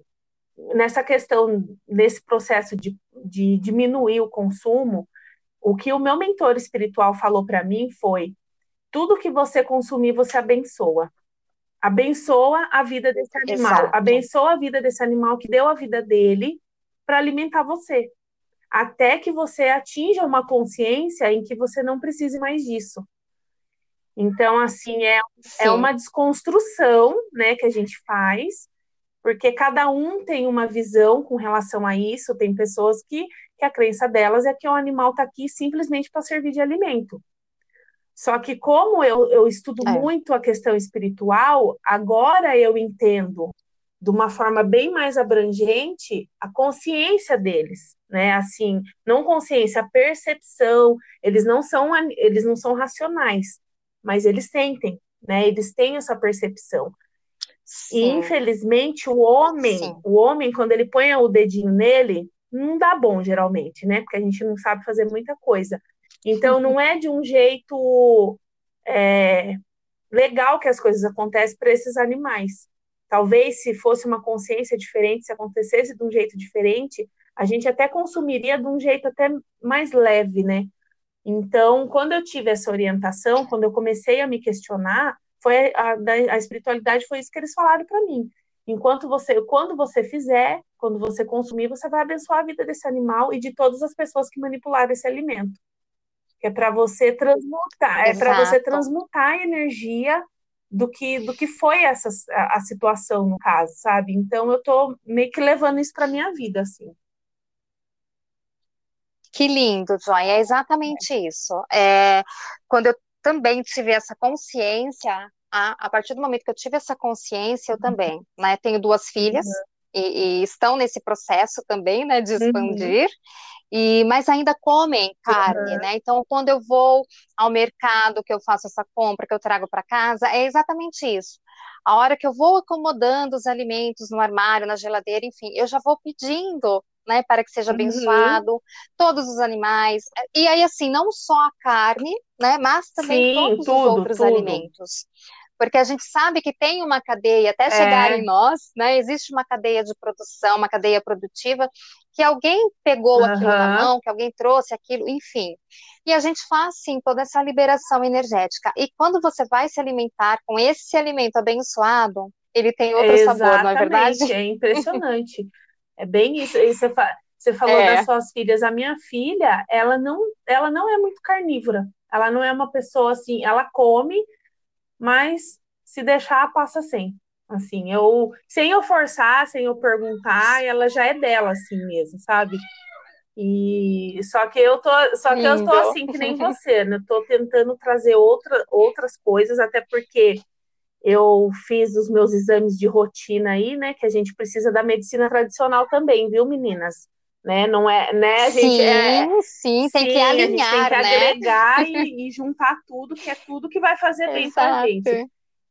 nessa questão, nesse processo de, de diminuir o consumo, o que o meu mentor espiritual falou para mim foi: tudo que você consumir, você abençoa. Abençoa a vida desse animal. Exato. Abençoa a vida desse animal que deu a vida dele para alimentar você. Até que você atinja uma consciência em que você não precise mais disso. Então, assim, é, é uma desconstrução, né, que a gente faz, porque cada um tem uma visão com relação a isso. Tem pessoas que, que a crença delas é que o animal está aqui simplesmente para servir de alimento. Só que, como eu, eu estudo é. muito a questão espiritual, agora eu entendo de uma forma bem mais abrangente a consciência deles, né? Assim, não consciência, a percepção. Eles não são eles não são racionais, mas eles sentem, né? Eles têm essa percepção. Sim. E infelizmente o homem, Sim. o homem quando ele põe o dedinho nele, não dá bom geralmente, né? Porque a gente não sabe fazer muita coisa. Então não é de um jeito é, legal que as coisas acontecem para esses animais. Talvez se fosse uma consciência diferente, se acontecesse de um jeito diferente, a gente até consumiria de um jeito até mais leve, né? Então, quando eu tive essa orientação, quando eu comecei a me questionar, foi a, a espiritualidade foi isso que eles falaram para mim. Enquanto você, quando você fizer, quando você consumir, você vai abençoar a vida desse animal e de todas as pessoas que manipularam esse alimento. é para você transmutar, Exato. é para você transmutar a energia do que do que foi essa a, a, situação no caso, sabe? Então eu tô meio que levando isso para minha vida assim. Que lindo, Joy, é exatamente isso. É, quando eu também tive essa consciência, a, a partir do momento que eu tive essa consciência, eu também, né? Tenho duas filhas uhum. e, e, estão nesse processo também, né, de uhum. expandir. Uhum. E, mas ainda comem carne, uhum. né? Então, quando eu vou ao mercado, que eu faço essa compra, que eu trago para casa, é exatamente isso. A hora que eu vou acomodando os alimentos no armário, na geladeira, enfim, eu já vou pedindo né, para que seja uhum. abençoado, uhum. todos os animais. E aí, assim, não só a carne, né, mas também Sim, todos tudo, os outros tudo. alimentos. Porque a gente sabe que tem uma cadeia, até chegar é. em nós, né, existe uma cadeia de produção, uma cadeia produtiva, que alguém pegou uhum. aquilo na mão, que alguém trouxe aquilo, enfim. E a gente faz, sim, toda essa liberação energética. E quando você vai se alimentar com esse alimento abençoado, ele tem outro Exatamente, sabor, não é verdade? É impressionante. É bem isso. E você, fa você falou é. das suas filhas. A minha filha, ela não, ela não é muito carnívora. Ela não é uma pessoa assim, ela come, mas se deixar, passa sem. Assim, eu, sem eu forçar, sem eu perguntar, ela já é dela, assim mesmo, sabe? E só que eu tô, só que Lindo. eu tô assim que nem você, né? Eu tô tentando trazer outra, outras coisas, até porque eu fiz os meus exames de rotina aí, né? Que a gente precisa da medicina tradicional também, viu, meninas? Né? Não é, né? A gente sim, é, sim, tem sim, que alinhar, tem que né? agregar e, e, juntar tudo, que é tudo que vai fazer bem para a gente.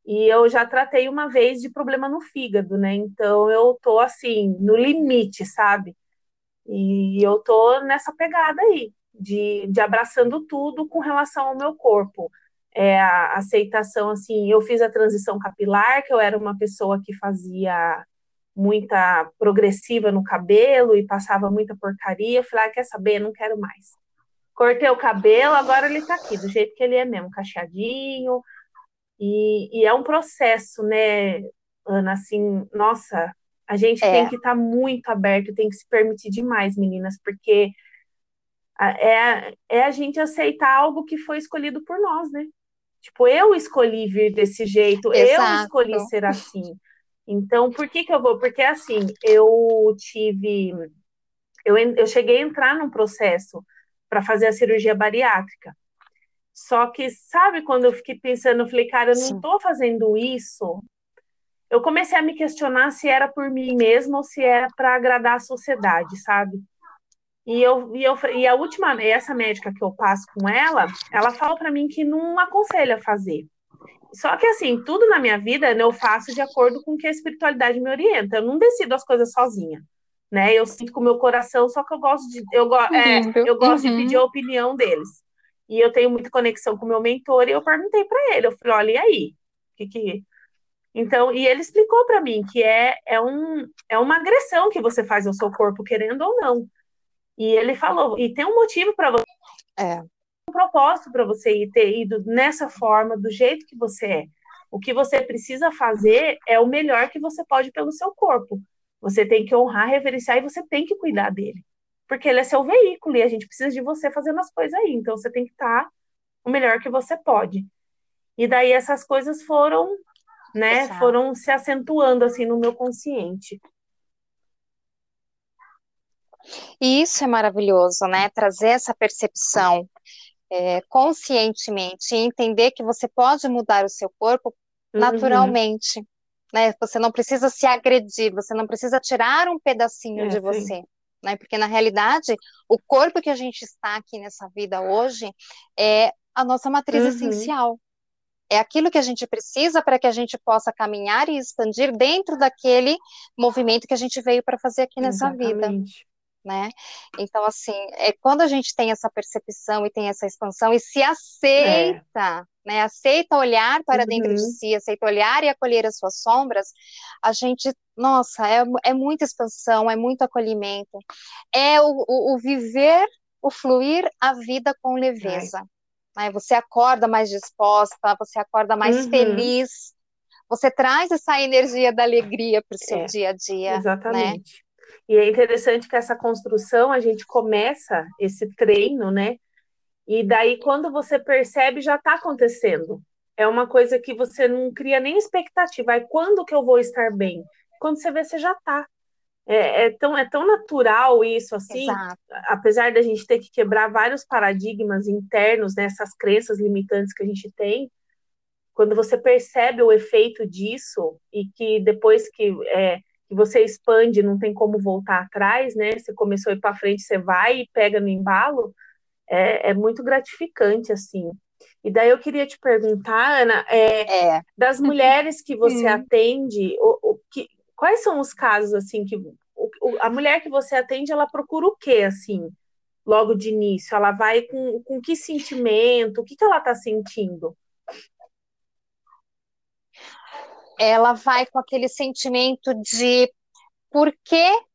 E eu já tratei uma vez de problema no fígado, né? Então eu tô assim, no limite, sabe? E eu tô nessa pegada aí, de, de abraçando tudo com relação ao meu corpo é, a aceitação, assim, eu fiz a transição capilar, que eu era uma pessoa que fazia muita progressiva no cabelo e passava muita porcaria, eu falei, ah, quer saber, não quero mais. Cortei o cabelo, agora ele tá aqui, do jeito que ele é mesmo, cacheadinho, e, e é um processo, né, Ana, assim, nossa, a gente é. tem que estar tá muito aberto, tem que se permitir demais, meninas, porque é, é a gente aceitar algo que foi escolhido por nós, né? Tipo, eu escolhi vir desse jeito, Exato. eu escolhi ser assim. Então, por que que eu vou? Porque assim, eu tive eu, eu cheguei a entrar num processo para fazer a cirurgia bariátrica. Só que, sabe, quando eu fiquei pensando, eu falei, cara, eu não estou fazendo isso. Eu comecei a me questionar se era por mim mesma ou se era para agradar a sociedade, sabe? E, eu, e, eu, e a última, essa médica que eu passo com ela, ela fala para mim que não aconselha fazer. Só que assim, tudo na minha vida né, eu faço de acordo com o que a espiritualidade me orienta. Eu não decido as coisas sozinha, né? Eu sinto com o meu coração, só que eu gosto de eu, é, eu gosto uhum. de pedir a opinião deles. E eu tenho muita conexão com o meu mentor e eu perguntei para ele, eu falei, olha, e aí? Que que então, e ele explicou para mim que é, é, um, é uma agressão que você faz ao seu corpo, querendo ou não. E ele falou, e tem um motivo para você. É. Um propósito para você ter ido nessa forma, do jeito que você é. O que você precisa fazer é o melhor que você pode pelo seu corpo. Você tem que honrar, reverenciar e você tem que cuidar dele. Porque ele é seu veículo e a gente precisa de você fazendo as coisas aí. Então você tem que estar o melhor que você pode. E daí essas coisas foram, né, Exato. foram se acentuando assim no meu consciente. E isso é maravilhoso, né? Trazer essa percepção é, conscientemente e entender que você pode mudar o seu corpo Uhum. naturalmente, né? Você não precisa se agredir, você não precisa tirar um pedacinho É, de sim. você, né? Porque na realidade, o corpo que a gente está aqui nessa vida hoje é a nossa matriz Uhum. essencial. É aquilo que a gente precisa para que a gente possa caminhar e expandir dentro daquele movimento que a gente veio para fazer aqui nessa vida Exatamente. Né? Então, assim, é quando a gente tem essa percepção e tem essa expansão e se É. aceita, né? Aceita olhar para dentro de Uhum. si, aceita olhar e acolher as suas sombras, a gente, nossa, é, é muita expansão, é muito acolhimento, é o, o, o viver, o fluir a vida com leveza, né? Você acorda mais disposta, você acorda mais Uhum. feliz, você traz essa energia da alegria para o seu É, dia a dia, né? E é interessante que essa construção a gente começa esse treino, né? E daí, quando você percebe, já está acontecendo. É uma coisa que você não cria nem expectativa. Aí, quando que eu vou estar bem? Quando você vê, você já está. É, é tão, é tão natural isso, assim, Exato. apesar da gente ter que quebrar vários paradigmas internos, nessas né, crenças limitantes que a gente tem, quando você percebe o efeito disso e que depois que, é, que você expande, não tem como voltar atrás, né? Você começou a ir para frente, você vai e pega no embalo, é, é, muito gratificante, assim. E daí eu queria te perguntar, Ana, é, É. das mulheres que você Hum. atende, o, o, que, quais são os casos, assim, que o, a mulher que você atende, ela procura o quê, assim, logo de início? Ela vai com, com que sentimento? O que, que ela está sentindo? Ela vai com aquele sentimento de por que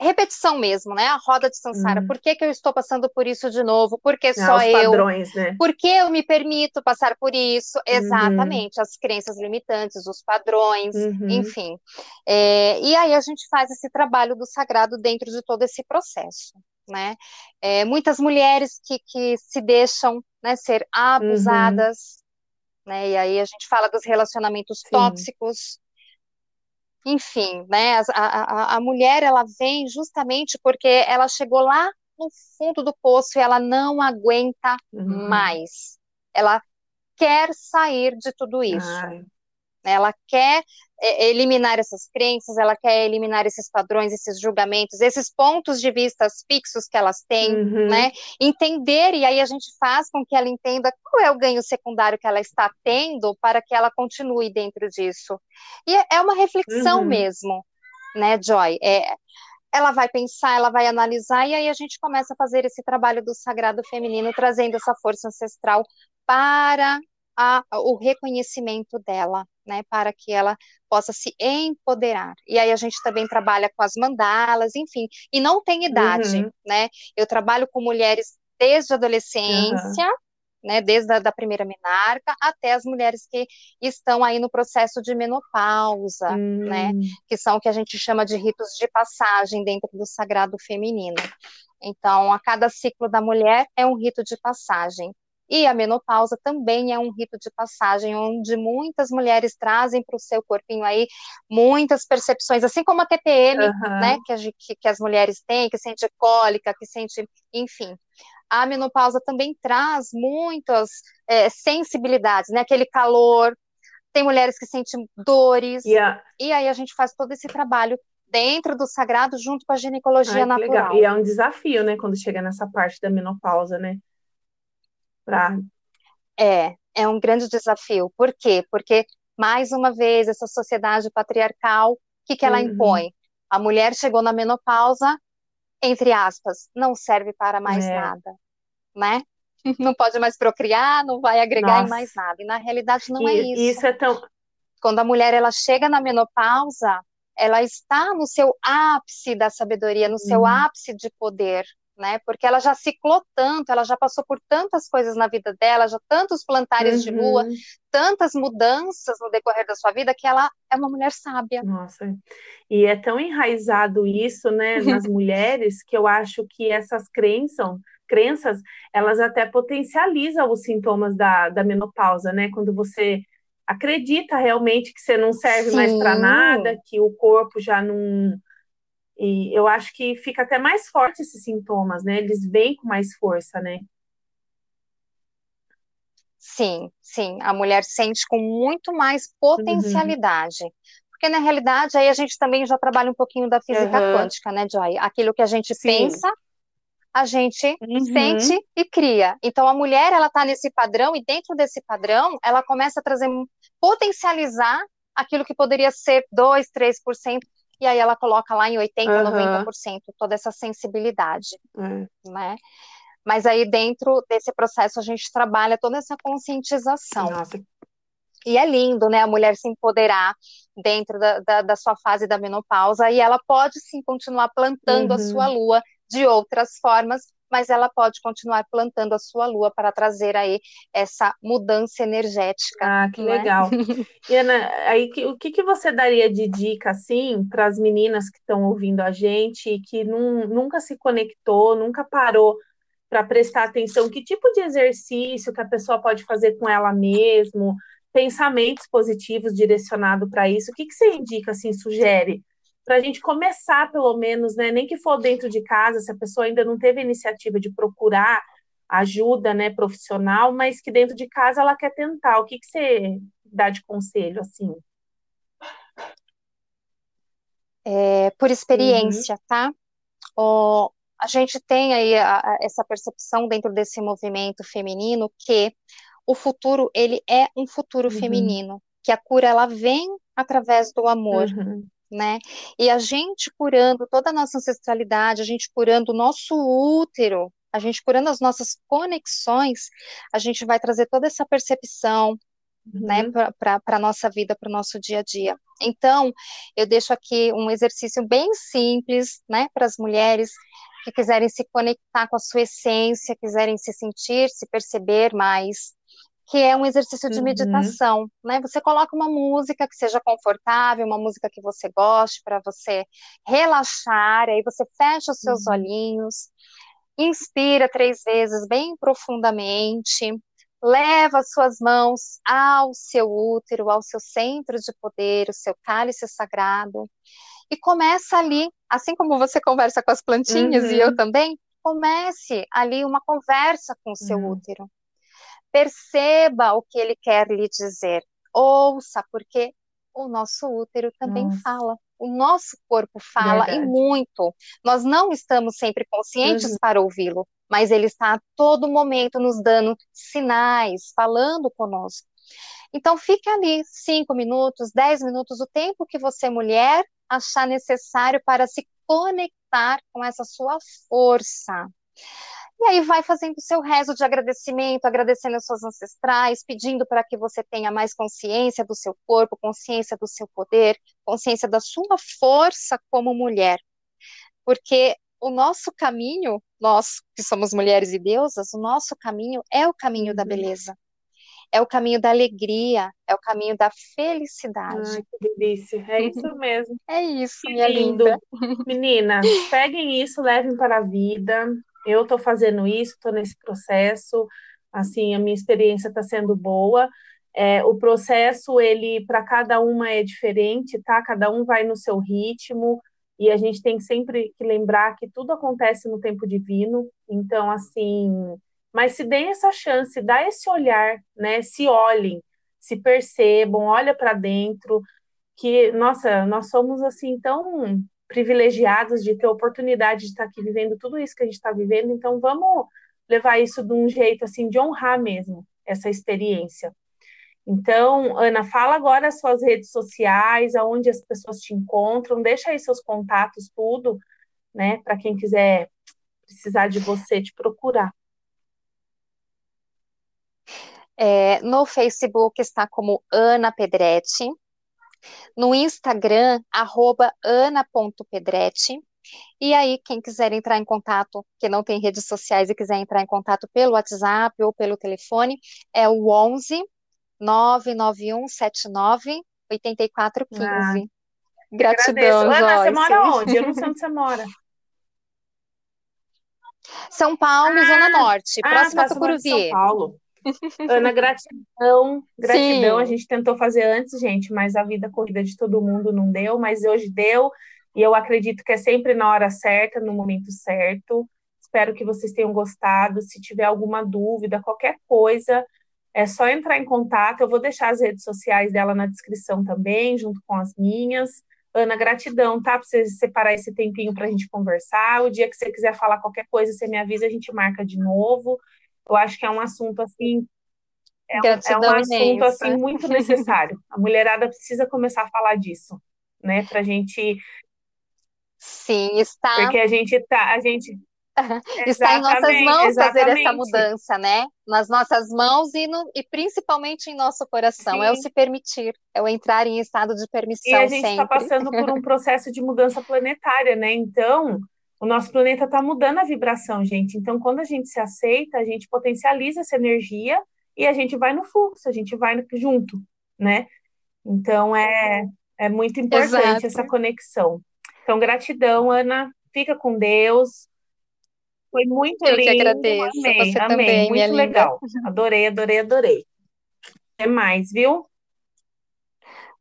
repetição mesmo, né? A roda de Sansara. Hum. Por que, que eu estou passando por isso de novo? Por que Ah, só os eu? padrões, né? Por que eu me permito passar por isso? Uhum. Exatamente, as crenças limitantes, os padrões, Uhum. enfim. É, e aí a gente faz esse trabalho do sagrado dentro de todo esse processo, né? É, muitas mulheres que, que se deixam né, ser abusadas, né? E aí a gente fala dos relacionamentos Sim. tóxicos. Enfim, né? A, a, a mulher ela vem justamente porque ela chegou lá no fundo do poço e ela não aguenta Uhum. mais. Ela quer sair de tudo isso. Ai, Ela quer eliminar essas crenças, ela quer eliminar esses padrões, esses julgamentos, esses pontos de vista fixos que elas têm, uhum. né? Entender, e aí a gente faz com que ela entenda qual é o ganho secundário que ela está tendo para que ela continue dentro disso. E é uma reflexão Uhum. mesmo, né, Joy? É, ela vai pensar, ela vai analisar, e aí a gente começa a fazer esse trabalho do sagrado feminino, trazendo essa força ancestral para a, o reconhecimento dela, né, para que ela possa se empoderar. E aí a gente também trabalha com as mandalas, enfim, e não tem idade, Uhum. né? Eu trabalho com mulheres desde a adolescência, né, desde a da primeira menarca até as mulheres que estão aí no processo de menopausa, né? Hum. que são o que a gente chama de ritos de passagem dentro do sagrado feminino. Então, a cada ciclo da mulher é um rito de passagem. E a menopausa também é um rito de passagem, onde muitas mulheres trazem para o seu corpinho aí muitas percepções, assim como a TPM, Aham. né, que, a que- que as mulheres têm, que sente cólica, que sente, enfim. A menopausa também traz muitas é, sensibilidades, né, aquele calor. Tem mulheres que sentem dores, E, a... e aí a gente faz todo esse trabalho dentro do sagrado junto com a ginecologia Ai, que legal. natural. E é um desafio, né, quando chega nessa parte da menopausa, né? Pra... É, é um grande desafio. Por quê? Porque, mais uma vez, essa sociedade patriarcal, o que que ela Uhum. impõe? A mulher chegou na menopausa, entre aspas, não serve para mais É. nada, né? Não pode mais procriar, não vai agregar em mais nada. E na realidade não é E isso. isso é tão. Quando a mulher ela chega na menopausa, ela está no seu ápice da sabedoria, no seu Uhum. ápice de poder, né? Porque ela já ciclou tanto, ela já passou por tantas coisas na vida dela, já tantos plantares de lua, Uhum. tantas mudanças no decorrer da sua vida que ela é uma mulher sábia. Nossa, e é tão enraizado isso, né, nas mulheres, que eu acho que essas crenças, crenças, elas até potencializam os sintomas da, da menopausa, né? Quando você acredita realmente que você não serve Sim. mais para nada, que o corpo já não. E eu acho que fica até mais forte esses sintomas, né? Eles vêm com mais força, né? Sim, sim. A mulher sente com muito mais potencialidade. Uhum. Porque na realidade aí a gente também já trabalha um pouquinho da física uhum. quântica, né, Joy? Aquilo que a gente sim. pensa, a gente uhum. sente e cria. Então a mulher ela está nesse padrão e dentro desse padrão ela começa a trazer potencializar aquilo que poderia ser 2, 3%, e aí ela coloca lá em 80, uhum. 90% toda essa sensibilidade, uhum. né? Mas aí dentro desse processo a gente trabalha toda essa conscientização. Nossa. E é lindo, né, a mulher se empoderar dentro da, da, da sua fase da menopausa e ela pode sim continuar plantando uhum. a sua lua de outras formas, mas ela pode continuar plantando a sua lua para trazer aí essa mudança energética. Ah, que é? legal. E Ana, aí o que, que você daria de dica assim para as meninas que estão ouvindo a gente e que num, nunca se conectou, nunca parou para prestar atenção? Que tipo de exercício que a pessoa pode fazer com ela mesmo? Pensamentos positivos direcionados para isso? O que, que você indica, assim, sugere? Para a gente começar, pelo menos, né? Nem que for dentro de casa, se a pessoa ainda não teve a iniciativa de procurar ajuda, né, profissional, mas que dentro de casa ela quer tentar. O que, que você dá de conselho, assim? É, por experiência, uhum. tá? O, a gente tem aí a, a, essa percepção dentro desse movimento feminino que o futuro ele é um futuro uhum. feminino, que a cura ela vem através do amor. Uhum né? E a gente curando toda a nossa ancestralidade, a gente curando o nosso útero, a gente curando as nossas conexões, a gente vai trazer toda essa percepção, né, uhum. né, para a nossa vida, para o nosso dia a dia. Então, eu deixo aqui um exercício bem simples, né, para as mulheres que quiserem se conectar com a sua essência, quiserem se sentir, se perceber mais, que é um exercício de uhum. meditação, né? Você coloca uma música que seja confortável, uma música que você goste para você relaxar, aí você fecha os seus uhum. olhinhos, inspira três vezes bem profundamente, leva as suas mãos ao seu útero, ao seu centro de poder, o seu cálice sagrado, e começa ali, assim como você conversa com as plantinhas uhum. e eu uhum. também, comece ali uma conversa com o seu uhum. útero perceba o que ele quer lhe dizer, ouça, porque o nosso útero também Nossa. fala, o nosso corpo fala Verdade. e muito. Nós não estamos sempre conscientes uhum. para ouvi-lo, mas ele está a todo momento nos dando sinais, falando conosco. Então, fique ali cinco minutos, dez minutos, o tempo que você, mulher, achar necessário para se conectar com essa sua força. E aí vai fazendo o seu rezo de agradecimento, agradecendo as suas ancestrais, pedindo para que você tenha mais consciência do seu corpo, consciência do seu poder, consciência da sua força como mulher. Porque o nosso caminho, nós que somos mulheres e deusas, o nosso caminho é o caminho da uhum. beleza. É o caminho da alegria, é o caminho da felicidade. Ai, que delícia. É isso mesmo. é isso, que minha lindo. linda. Meninas, peguem isso, levem para a vida eu estou fazendo isso, estou nesse processo, assim, a minha experiência está sendo boa. É, o processo, ele, para cada uma é diferente, tá? Cada um vai no seu ritmo, e a gente tem sempre que lembrar que tudo acontece no tempo divino, então, assim, mas se deem essa chance, dá esse olhar, né? Se olhem, se percebam, olha para dentro, que, nossa, nós somos, assim, tão privilegiados de ter oportunidade de estar aqui vivendo tudo isso que a gente está vivendo, então vamos levar isso de um jeito assim de honrar mesmo essa experiência. Então, Ana, fala agora as suas redes sociais, aonde as pessoas te encontram, deixa aí seus contatos, tudo, né, para quem quiser precisar de você, te procurar. É, no Facebook está como Ana Pedretti, no Instagram, arroba ana.pedretti. E aí, quem quiser entrar em contato, que não tem redes sociais e quiser entrar em contato pelo WhatsApp ou pelo telefone, é o 11 99179 8415. Ah, Gratidão, Ana, você mora onde? Eu não sei onde você mora. São Paulo, ah, Zona Norte, ah, próxima tá, Tucuruvi. São Paulo. Ana, gratidão, gratidão. Sim. A gente tentou fazer antes, gente, mas a vida corrida de todo mundo não deu, mas hoje deu, e eu acredito que é sempre na hora certa, no momento certo. Espero que vocês tenham gostado. Se tiver alguma dúvida, qualquer coisa, é só entrar em contato. Eu vou deixar as redes sociais dela na descrição também, junto com as minhas. Ana, gratidão, tá? Pra você separar esse tempinho para a gente conversar. O dia que você quiser falar qualquer coisa, você me avisa, a gente marca de novo. Eu acho que é um assunto assim. É um, é um assunto assim muito necessário. A mulherada precisa começar a falar disso, né? Pra gente. Sim, está. Porque a gente tá, a gente Está em nossas mãos exatamente. fazer essa mudança, né? Nas nossas mãos e, no, e principalmente em nosso coração. Sim. É o se permitir, é o entrar em estado de permissão. E a gente está passando por um processo de mudança planetária, né? Então, o nosso planeta está mudando a vibração, gente. Então, quando a gente se aceita, a gente potencializa essa energia e a gente vai no fluxo, a gente vai junto, né? Então, é, é muito importante Exato. essa conexão. Então, gratidão, Ana. Fica com Deus foi muito Eu lindo. Eu que agradeço. Amei, Você amei. Também, muito legal. Linda. Adorei, adorei, adorei. Até mais, viu?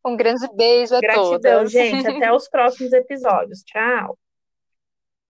Um grande beijo a Gratidão, todas. gente. Até os próximos episódios. Tchau.